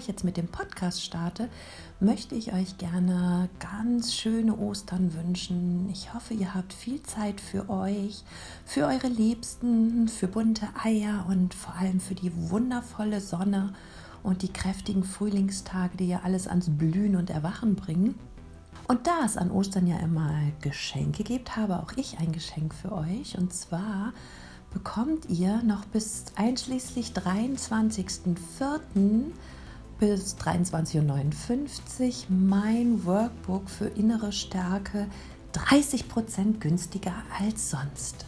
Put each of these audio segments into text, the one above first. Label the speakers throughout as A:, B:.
A: Ich jetzt mit dem Podcast starte, möchte ich euch gerne ganz schöne Ostern wünschen. Ich hoffe, ihr habt viel Zeit für euch, für eure Liebsten, für bunte Eier und vor allem für die wundervolle Sonne und die kräftigen Frühlingstage, die ja alles ans Blühen und Erwachen bringen. Und da es an Ostern ja immer Geschenke gibt, habe auch ich ein Geschenk für euch. Und zwar bekommt ihr noch bis einschließlich 23.04. bis 23.59 Uhr mein Workbook für innere Stärke 30% günstiger als sonst.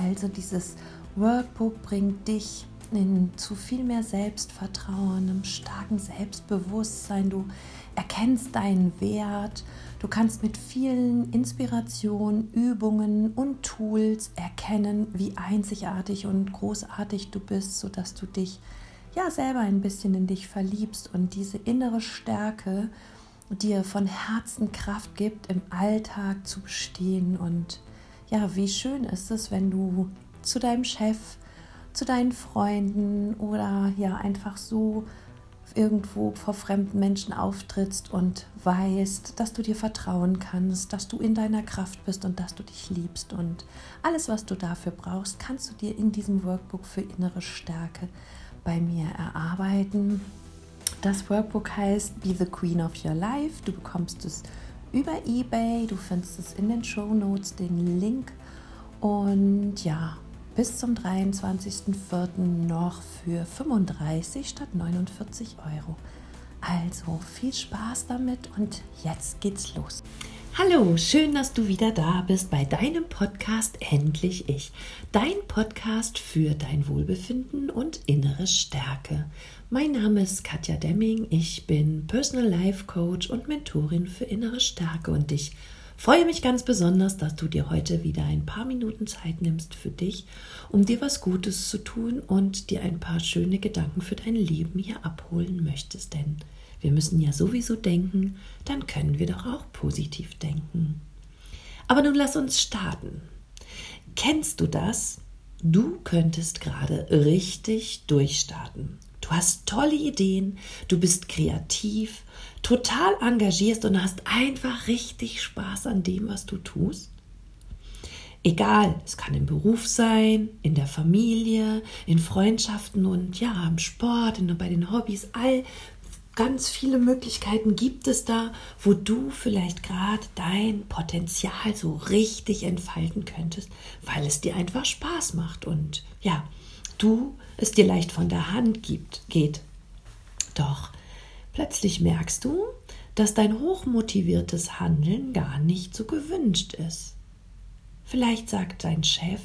A: Also dieses Workbook bringt dich in zu viel mehr Selbstvertrauen, einem starken Selbstbewusstsein. Du erkennst deinen Wert. Du kannst mit vielen Inspirationen, Übungen und Tools erkennen, wie einzigartig und großartig du bist, sodass du dich ja selber ein bisschen in dich verliebst und diese innere Stärke dir von Herzen Kraft gibt, im Alltag zu bestehen. Und ja, wie schön ist es, wenn du zu deinem Chef, zu deinen Freunden oder ja einfach so irgendwo vor fremden Menschen auftrittst und weißt, dass du dir vertrauen kannst, dass du in deiner Kraft bist und dass du dich liebst. Und alles, was du dafür brauchst, kannst du dir in diesem Workbook für innere Stärke bei mir erarbeiten. Das Workbook heißt Be the Queen of Your Life. Du bekommst es über eBay. Du findest es in den Show Notes, den Link. Und ja, bis zum 23.04. noch für 35 statt 49 Euro. Also viel Spaß damit und jetzt geht's los. Hallo, schön, dass du wieder da bist bei deinem Podcast Endlich Ich. Dein Podcast für dein Wohlbefinden und innere Stärke. Mein Name ist Katja Demming. Ich bin Personal Life Coach und Mentorin für innere Stärke und ich freue mich ganz besonders, dass du dir heute wieder ein paar Minuten Zeit nimmst für dich, um dir was Gutes zu tun und dir ein paar schöne Gedanken für dein Leben hier abholen möchtest. Denn wir müssen ja sowieso denken, dann können wir doch auch positiv denken. Aber nun lass uns starten. Kennst du das? Du könntest gerade richtig durchstarten. Du hast tolle Ideen, du bist kreativ, total engagierst und hast einfach richtig Spaß an dem, was du tust? Egal, es kann im Beruf sein, in der Familie, in Freundschaften und ja, im Sport, in, bei den Hobbys, all ganz viele Möglichkeiten gibt es da, wo du vielleicht gerade dein Potenzial so richtig entfalten könntest, weil es dir einfach Spaß macht und ja, du es dir leicht von der Hand gibt, geht. Doch Plötzlich merkst du, dass dein hochmotiviertes Handeln gar nicht so gewünscht ist. Vielleicht sagt dein Chef,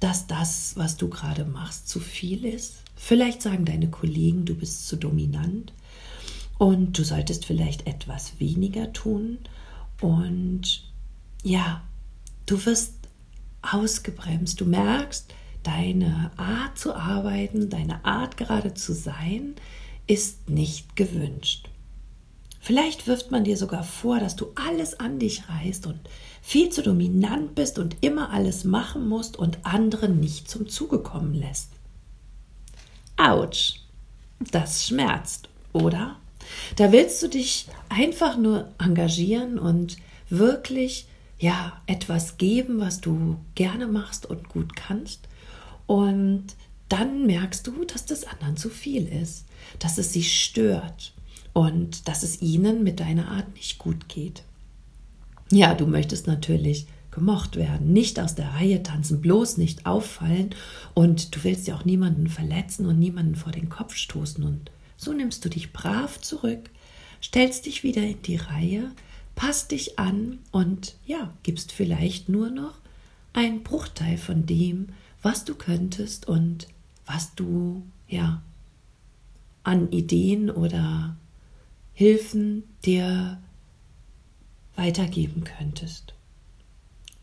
A: dass das, was du gerade machst, zu viel ist. Vielleicht sagen deine Kollegen, du bist zu dominant und du solltest vielleicht etwas weniger tun. Und ja, du wirst ausgebremst. Du merkst, deine Art zu arbeiten, deine Art gerade zu sein, ist nicht gewünscht. Vielleicht wirft man dir sogar vor, dass du alles an dich reißt und viel zu dominant bist und immer alles machen musst und andere nicht zum Zuge kommen lässt. Autsch, das schmerzt, oder? Da willst du dich einfach nur engagieren und wirklich ja etwas geben, was du gerne machst und gut kannst. Und dann merkst du, dass das anderen zu viel ist, dass es sie stört und dass es ihnen mit deiner Art nicht gut geht. Ja, du möchtest natürlich gemocht werden, nicht aus der Reihe tanzen, bloß nicht auffallen und du willst ja auch niemanden verletzen und niemanden vor den Kopf stoßen und so nimmst du dich brav zurück, stellst dich wieder in die Reihe, passt dich an und ja, gibst vielleicht nur noch einen Bruchteil von dem, was du könntest und was du ja an Ideen oder Hilfen dir weitergeben könntest.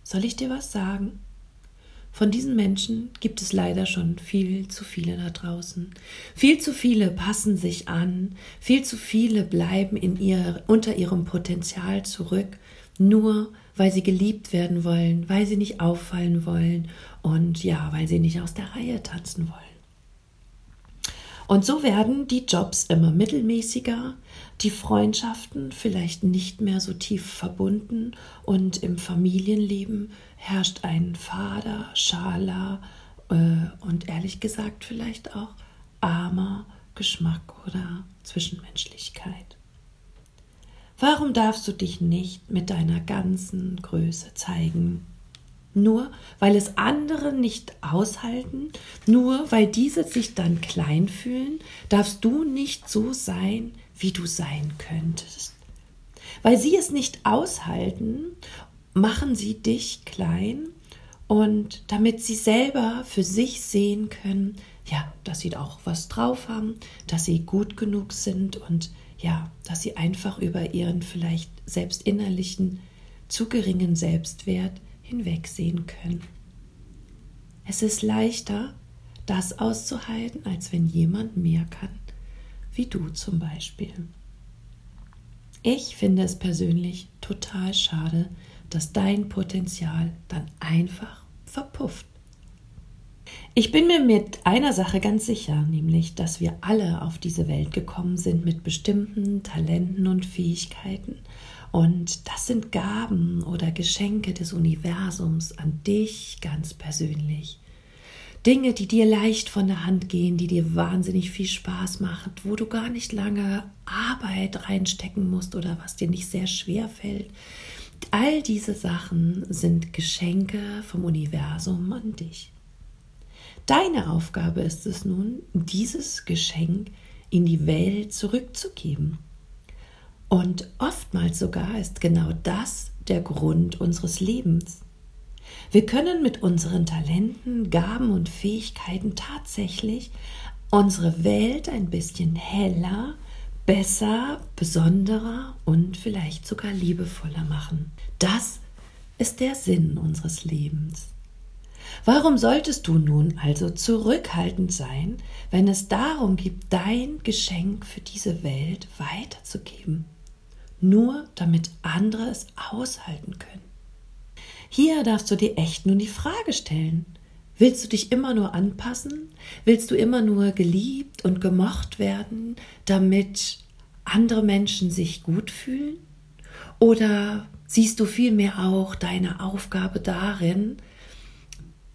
A: Soll ich dir was sagen? Von diesen Menschen gibt es leider schon viel zu viele da draußen. Viel zu viele passen sich an, viel zu viele bleiben in ihr, unter ihrem Potenzial zurück, nur weil sie geliebt werden wollen, weil sie nicht auffallen wollen und ja, weil sie nicht aus der Reihe tanzen wollen. Und so werden die Jobs immer mittelmäßiger, die Freundschaften vielleicht nicht mehr so tief verbunden und im Familienleben herrscht ein fader, schaler äh, und ehrlich gesagt vielleicht auch armer Geschmack oder Zwischenmenschlichkeit. Warum darfst du dich nicht mit deiner ganzen Größe zeigen? Nur weil es andere nicht aushalten, nur weil diese sich dann klein fühlen, darfst du nicht so sein, wie du sein könntest. Weil sie es nicht aushalten, machen sie dich klein und damit sie selber für sich sehen können, ja, dass sie auch was drauf haben, dass sie gut genug sind und ja, dass sie einfach über ihren vielleicht selbst innerlichen zu geringen Selbstwert hinwegsehen können. Es ist leichter, das auszuhalten, als wenn jemand mehr kann, wie du zum Beispiel. Ich finde es persönlich total schade, dass dein Potenzial dann einfach verpufft. Ich bin mir mit einer Sache ganz sicher, nämlich, dass wir alle auf diese Welt gekommen sind mit bestimmten Talenten und Fähigkeiten. Und das sind Gaben oder Geschenke des Universums an dich ganz persönlich. Dinge, die dir leicht von der Hand gehen, die dir wahnsinnig viel Spaß machen, wo du gar nicht lange Arbeit reinstecken musst oder was dir nicht sehr schwer fällt. All diese Sachen sind Geschenke vom Universum an dich. Deine Aufgabe ist es nun, dieses Geschenk in die Welt zurückzugeben. Und oftmals sogar ist genau das der Grund unseres Lebens. Wir können mit unseren Talenten, Gaben und Fähigkeiten tatsächlich unsere Welt ein bisschen heller, besser, besonderer und vielleicht sogar liebevoller machen. Das ist der Sinn unseres Lebens. Warum solltest du nun also zurückhaltend sein, wenn es darum geht, dein Geschenk für diese Welt weiterzugeben? Nur damit andere es aushalten können. Hier darfst du dir echt nun die Frage stellen. Willst du dich immer nur anpassen? Willst du immer nur geliebt und gemocht werden, damit andere Menschen sich gut fühlen? Oder siehst du vielmehr auch deine Aufgabe darin,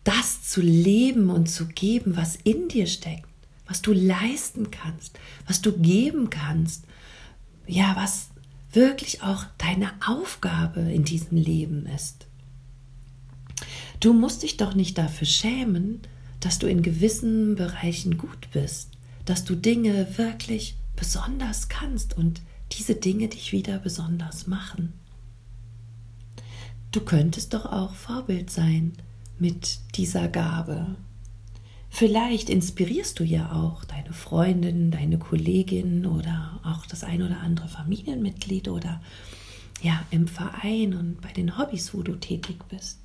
A: das zu leben und zu geben, was in dir steckt, was du leisten kannst, was du geben kannst, ja, was wirklich auch deine Aufgabe in diesem Leben ist. Du musst dich doch nicht dafür schämen, dass du in gewissen Bereichen gut bist, dass du Dinge wirklich besonders kannst und diese Dinge dich wieder besonders machen. Du könntest doch auch Vorbild sein mit dieser Gabe. Vielleicht inspirierst du ja auch deine Freundin, deine Kollegin oder auch das ein oder andere Familienmitglied oder ja im Verein und bei den Hobbys, wo du tätig bist.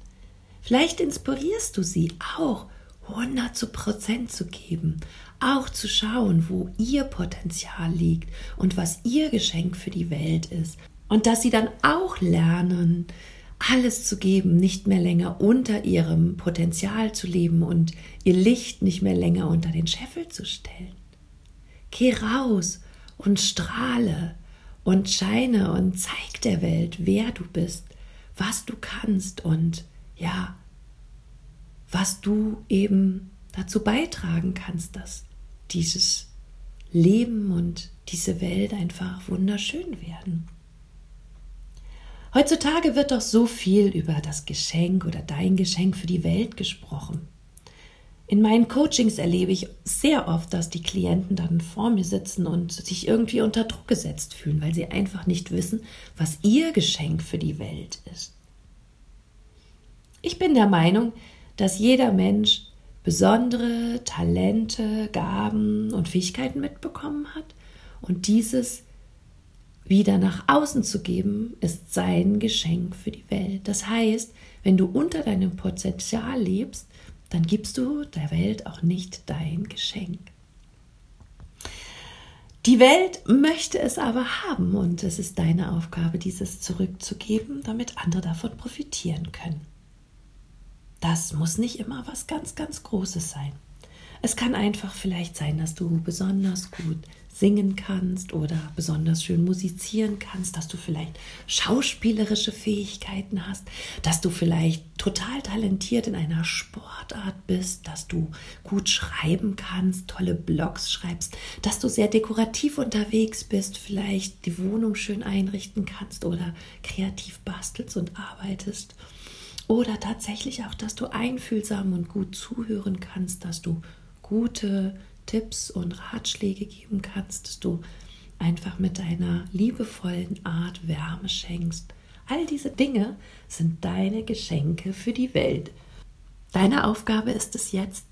A: Vielleicht inspirierst du sie auch 100 zu Prozent zu geben, auch zu schauen, wo ihr Potenzial liegt und was ihr Geschenk für die Welt ist und dass sie dann auch lernen, alles zu geben, nicht mehr länger unter ihrem Potenzial zu leben und ihr Licht nicht mehr länger unter den Scheffel zu stellen. Geh raus und strahle und scheine und zeig der Welt, wer du bist, was du kannst und ja, was du eben dazu beitragen kannst, dass dieses Leben und diese Welt einfach wunderschön werden. Heutzutage wird doch so viel über das Geschenk oder dein Geschenk für die Welt gesprochen. In meinen Coachings erlebe ich sehr oft, dass die Klienten dann vor mir sitzen und sich irgendwie unter Druck gesetzt fühlen, weil sie einfach nicht wissen, was ihr Geschenk für die Welt ist. Ich bin der Meinung, dass jeder Mensch besondere Talente, Gaben und Fähigkeiten mitbekommen hat und dieses wieder nach außen zu geben, ist sein Geschenk für die Welt. Das heißt, wenn du unter deinem Potenzial lebst, dann gibst du der Welt auch nicht dein Geschenk. Die Welt möchte es aber haben und es ist deine Aufgabe, dieses zurückzugeben, damit andere davon profitieren können. Das muss nicht immer was ganz, ganz Großes sein. Es kann einfach vielleicht sein, dass du besonders gut singen kannst oder besonders schön musizieren kannst, dass du vielleicht schauspielerische Fähigkeiten hast, dass du vielleicht total talentiert in einer Sportart bist, dass du gut schreiben kannst, tolle Blogs schreibst, dass du sehr dekorativ unterwegs bist, vielleicht die Wohnung schön einrichten kannst oder kreativ bastelst und arbeitest. Oder tatsächlich auch, dass du einfühlsam und gut zuhören kannst, dass du gute Tipps und Ratschläge geben kannst, dass du einfach mit deiner liebevollen Art Wärme schenkst. All diese Dinge sind deine Geschenke für die Welt. Deine Aufgabe ist es jetzt,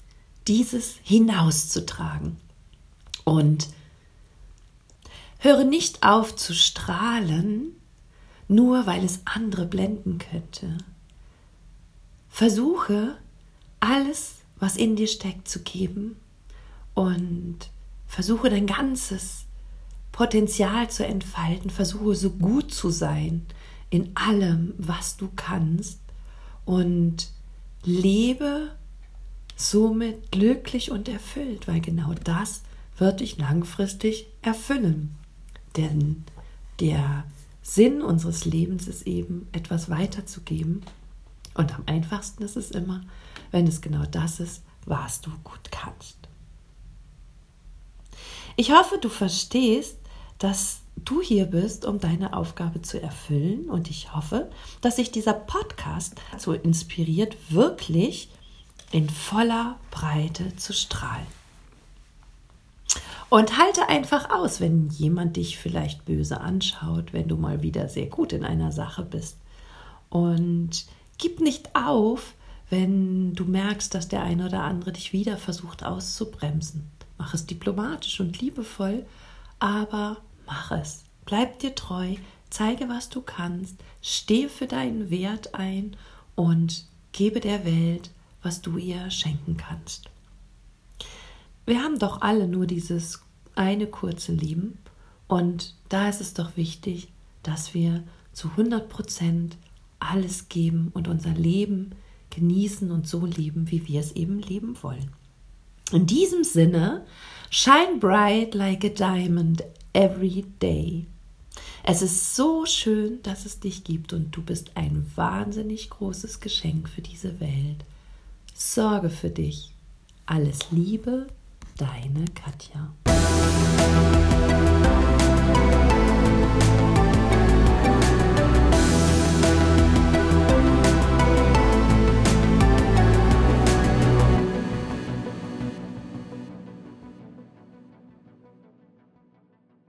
A: dieses hinauszutragen. Und höre nicht auf zu strahlen, nur weil es andere blenden könnte. Versuche, alles, was in dir steckt, zu geben und versuche dein ganzes Potenzial zu entfalten, versuche so gut zu sein in allem, was du kannst und lebe somit glücklich und erfüllt, weil genau das wird dich langfristig erfüllen. Denn der Sinn unseres Lebens ist eben, etwas weiterzugeben. Und am einfachsten ist es immer, wenn es genau das ist, was du gut kannst. Ich hoffe, du verstehst, dass du hier bist, um deine Aufgabe zu erfüllen. Und ich hoffe, dass sich dieser Podcast dazu inspiriert, wirklich in voller Breite zu strahlen. Und halte einfach aus, wenn jemand dich vielleicht böse anschaut, wenn du mal wieder sehr gut in einer Sache bist. Und gib nicht auf, wenn du merkst, dass der eine oder andere dich wieder versucht auszubremsen. Mach es diplomatisch und liebevoll, aber mach es. Bleib dir treu, zeige, was du kannst, stehe für deinen Wert ein und gebe der Welt, was du ihr schenken kannst. Wir haben doch alle nur dieses eine kurze Leben und da ist es doch wichtig, dass wir zu 100 Prozent alles geben und unser Leben genießen und so leben, wie wir es eben leben wollen. In diesem Sinne, shine bright like a diamond every day. Es ist so schön, dass es dich gibt und du bist ein wahnsinnig großes Geschenk für diese Welt. Sorge für dich. Alles Liebe, deine Katja.